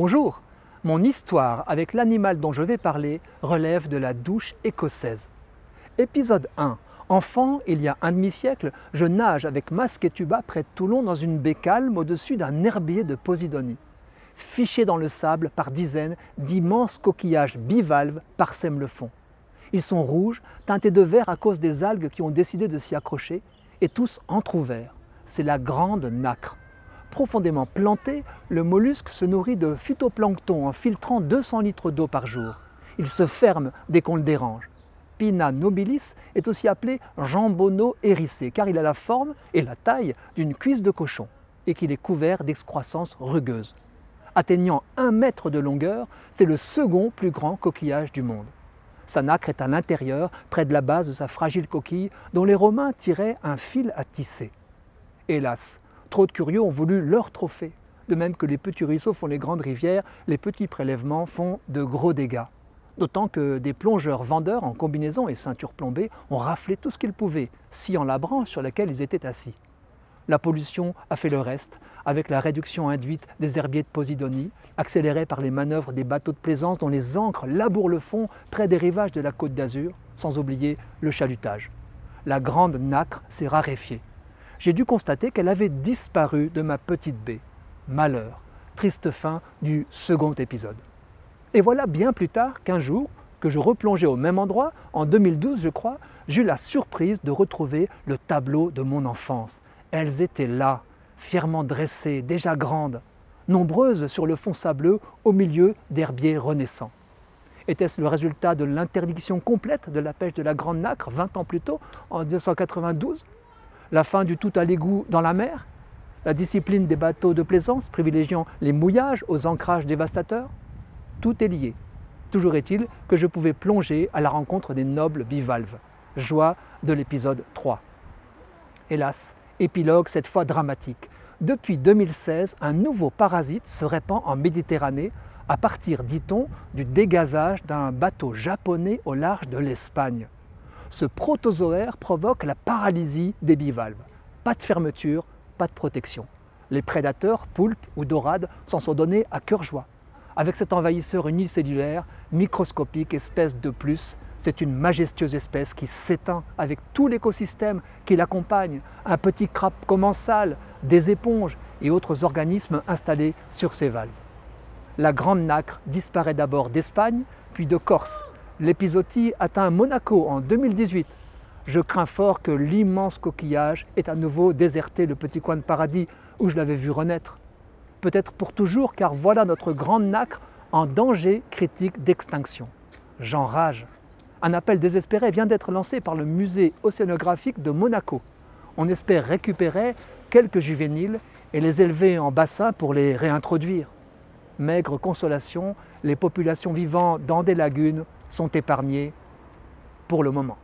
Bonjour Mon histoire avec l'animal dont je vais parler relève de la douche écossaise. Épisode 1. Enfant, il y a un demi-siècle, je nage avec masque et tuba près de Toulon dans une baie calme au-dessus d'un herbier de Posidonie. Fichés dans le sable par dizaines, d'immenses coquillages bivalves parsèment le fond. Ils sont rouges, teintés de vert à cause des algues qui ont décidé de s'y accrocher, et tous entr'ouverts. C'est la grande nacre. Profondément planté, le mollusque se nourrit de phytoplancton en filtrant 200 litres d'eau par jour. Il se ferme dès qu'on le dérange. Pina nobilis est aussi appelé jambonneau hérissé car il a la forme et la taille d'une cuisse de cochon et qu'il est couvert d'excroissances rugueuses. Atteignant un mètre de longueur, c'est le second plus grand coquillage du monde. Sa nacre est à l'intérieur, près de la base de sa fragile coquille, dont les Romains tiraient un fil à tisser. Hélas, Trop de curieux ont voulu leur trophée. De même que les petits ruisseaux font les grandes rivières, les petits prélèvements font de gros dégâts. D'autant que des plongeurs vendeurs en combinaison et ceinture plombée ont raflé tout ce qu'ils pouvaient, sciant la branche sur laquelle ils étaient assis. La pollution a fait le reste, avec la réduction induite des herbiers de Posidonie, accélérée par les manœuvres des bateaux de plaisance dont les ancres labourent le fond près des rivages de la côte d'Azur, sans oublier le chalutage. La grande nacre s'est raréfiée j'ai dû constater qu'elle avait disparu de ma petite baie. Malheur, triste fin du second épisode. Et voilà bien plus tard qu'un jour, que je replongeais au même endroit, en 2012 je crois, j'eus la surprise de retrouver le tableau de mon enfance. Elles étaient là, fièrement dressées, déjà grandes, nombreuses sur le fond sableux au milieu d'herbiers renaissants. Était-ce le résultat de l'interdiction complète de la pêche de la Grande Nacre 20 ans plus tôt, en 1992 la fin du tout à l'égout dans la mer, la discipline des bateaux de plaisance privilégiant les mouillages aux ancrages dévastateurs. Tout est lié. Toujours est-il que je pouvais plonger à la rencontre des nobles bivalves. Joie de l'épisode 3. Hélas, épilogue cette fois dramatique. Depuis 2016, un nouveau parasite se répand en Méditerranée à partir, dit-on, du dégazage d'un bateau japonais au large de l'Espagne ce protozoaire provoque la paralysie des bivalves. Pas de fermeture, pas de protection. Les prédateurs, poulpes ou dorades, s'en sont donnés à cœur joie. Avec cet envahisseur unicellulaire, microscopique, espèce de plus, c'est une majestueuse espèce qui s'éteint avec tout l'écosystème qui l'accompagne, un petit crabe commensal, des éponges et autres organismes installés sur ses valves. La grande nacre disparaît d'abord d'Espagne, puis de Corse, L'épisodie atteint Monaco en 2018. Je crains fort que l'immense coquillage ait à nouveau déserté le petit coin de paradis où je l'avais vu renaître. Peut-être pour toujours, car voilà notre grande nacre en danger critique d'extinction. J'enrage. Un appel désespéré vient d'être lancé par le musée océanographique de Monaco. On espère récupérer quelques juvéniles et les élever en bassin pour les réintroduire. Maigre consolation, les populations vivant dans des lagunes sont épargnés pour le moment.